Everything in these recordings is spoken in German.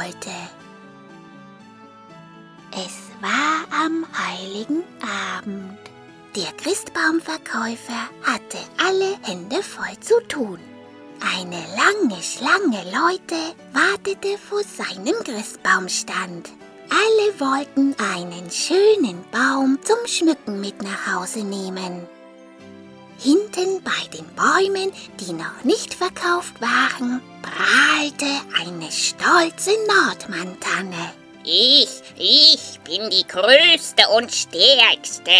wollte. Es war am heiligen Abend. Der Christbaumverkäufer hatte alle Hände voll zu tun. Eine lange Schlange Leute wartete vor seinem Christbaumstand. Alle wollten einen schönen Baum zum Schmücken mit nach Hause nehmen. Hinten bei den Bäumen, die noch nicht verkauft waren, prahlte eine stolze Nordmantanne. Ich, ich bin die größte und stärkste.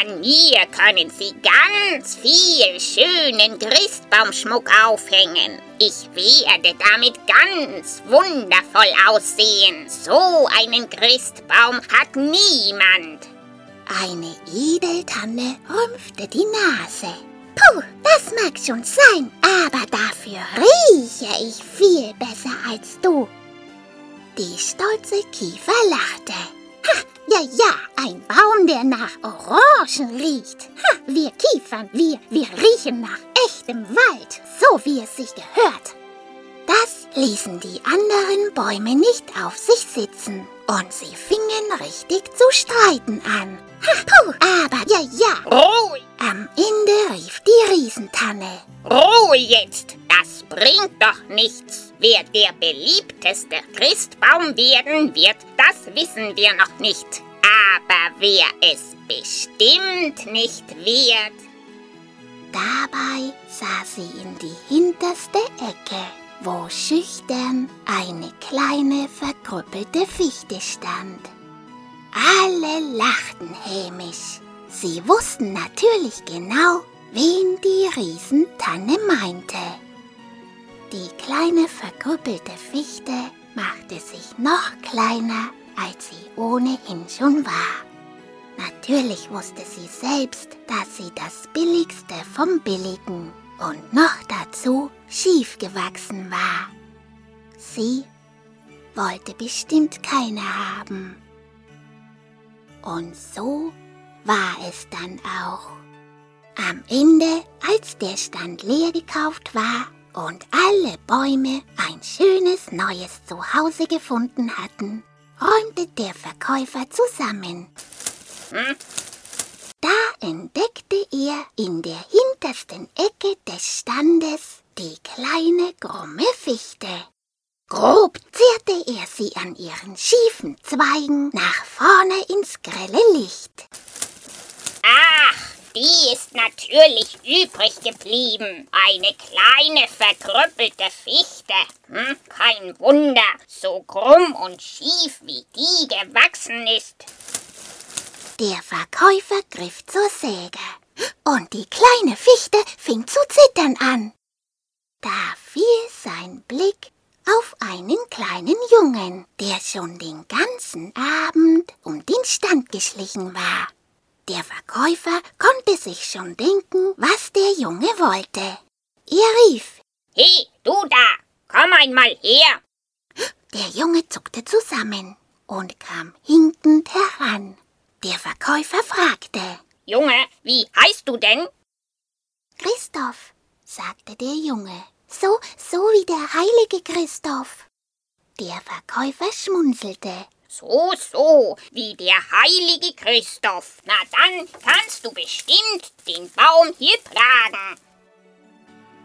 An mir können Sie ganz viel schönen Christbaumschmuck aufhängen. Ich werde damit ganz wundervoll aussehen. So einen Christbaum hat niemand. Eine Edeltanne rümpfte die Nase. Puh, das mag schon sein, aber dafür rieche ich viel besser als du. Die stolze Kiefer lachte. Ha, ja, ja, ein Baum, der nach Orangen riecht. Ha, wir kiefern, wir, wir riechen nach echtem Wald, so wie es sich gehört. Das ließen die anderen Bäume nicht auf sich sitzen und sie fingen richtig zu streiten an. Puh, aber ja, ja. Ruhe, Am Ende rief die Riesentanne. Ruhe jetzt. Das bringt doch nichts. Wer der beliebteste Christbaum werden wird, das wissen wir noch nicht. Aber wer es bestimmt nicht wird, Dabei sah sie in die hinterste Ecke, wo schüchtern eine kleine verkrüppelte Fichte stand. Alle lachten hämisch. Sie wussten natürlich genau, wen die Riesentanne meinte. Die kleine verkrüppelte Fichte machte sich noch kleiner, als sie ohnehin schon war. Natürlich wusste sie selbst, dass sie das Billigste vom Billigen und noch dazu schief gewachsen war. Sie wollte bestimmt keine haben. Und so war es dann auch. Am Ende, als der Stand leer gekauft war und alle Bäume ein schönes neues Zuhause gefunden hatten, räumte der Verkäufer zusammen. Da entdeckte er in der hintersten Ecke des Standes die kleine krumme Fichte. Grob zerrte er sie an ihren schiefen Zweigen nach vorne ins grelle Licht. Ach, die ist natürlich übrig geblieben. Eine kleine verkrüppelte Fichte. Hm, kein Wunder, so krumm und schief wie die gewachsen ist. Der Verkäufer griff zur Säge und die kleine Fichte fing zu zittern an. Da fiel sein Blick auf einen kleinen Jungen, der schon den ganzen Abend um den Stand geschlichen war. Der Verkäufer konnte sich schon denken, was der Junge wollte. Er rief, Hey, du da, komm einmal her. der Junge zuckte zusammen und kam hinkend heran. Der Verkäufer fragte, Junge, wie heißt du denn? Christoph, sagte der Junge, so, so wie der heilige Christoph. Der Verkäufer schmunzelte. So, so, wie der heilige Christoph. Na dann kannst du bestimmt den Baum hier tragen.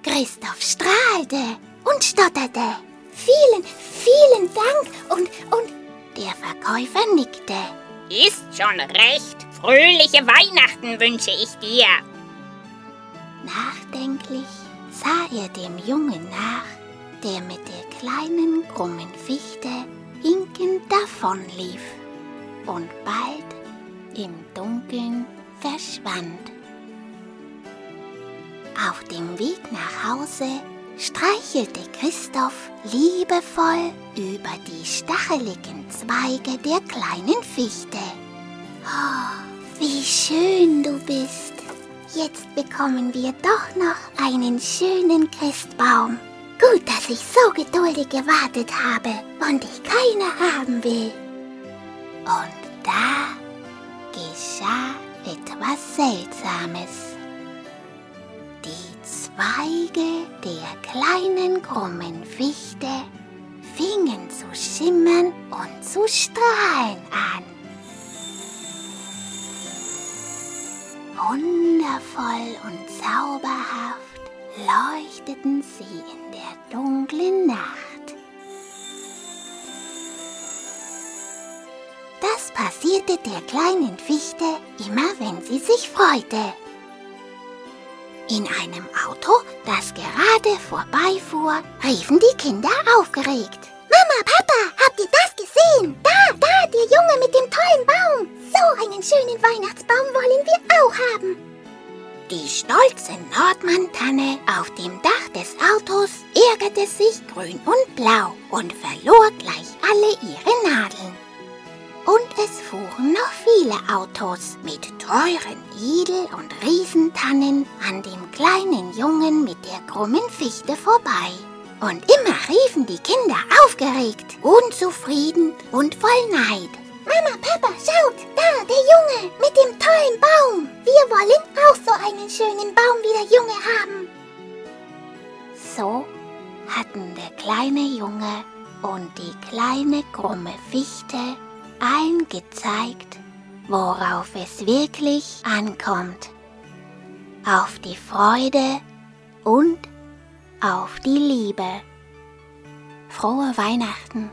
Christoph strahlte und stotterte. Vielen, vielen Dank und, und der Verkäufer nickte. Ist schon recht. Fröhliche Weihnachten wünsche ich dir. Nachdenklich sah er dem Jungen nach, der mit der kleinen krummen Fichte hinkend davonlief und bald im Dunkeln verschwand. Auf dem Weg nach Hause streichelte Christoph liebevoll über die stacheligen Zweige der kleinen Fichte. Oh, wie schön du bist. Jetzt bekommen wir doch noch einen schönen Christbaum. Gut, dass ich so geduldig gewartet habe und ich keine haben will. Und da geschah etwas Seltsames. Die Zweige der kleinen krummen Fichte fingen zu schimmern und zu strahlen zauberhaft leuchteten sie in der dunklen Nacht. Das passierte der kleinen Fichte immer, wenn sie sich freute. In einem Auto, das gerade vorbeifuhr, riefen die Kinder aufgeregt. Mama, Papa, habt ihr das gesehen? Da, da, der Junge mit dem tollen Baum. So einen schönen Weihnachtsbaum wollen wir auch haben. Die stolze Nordmann-Tanne auf dem Dach des Autos ärgerte sich grün und blau und verlor gleich alle ihre Nadeln. Und es fuhren noch viele Autos mit teuren Edel- und Riesentannen an dem kleinen Jungen mit der krummen Fichte vorbei. Und immer riefen die Kinder aufgeregt, unzufrieden und voll Neid. Mama, Papa, schaut, da, der Junge mit dem tollen Baum. Wir wollen auch so einen schönen Baum wie der Junge haben. So hatten der kleine Junge und die kleine krumme Fichte allen gezeigt, worauf es wirklich ankommt. Auf die Freude und auf die Liebe. Frohe Weihnachten!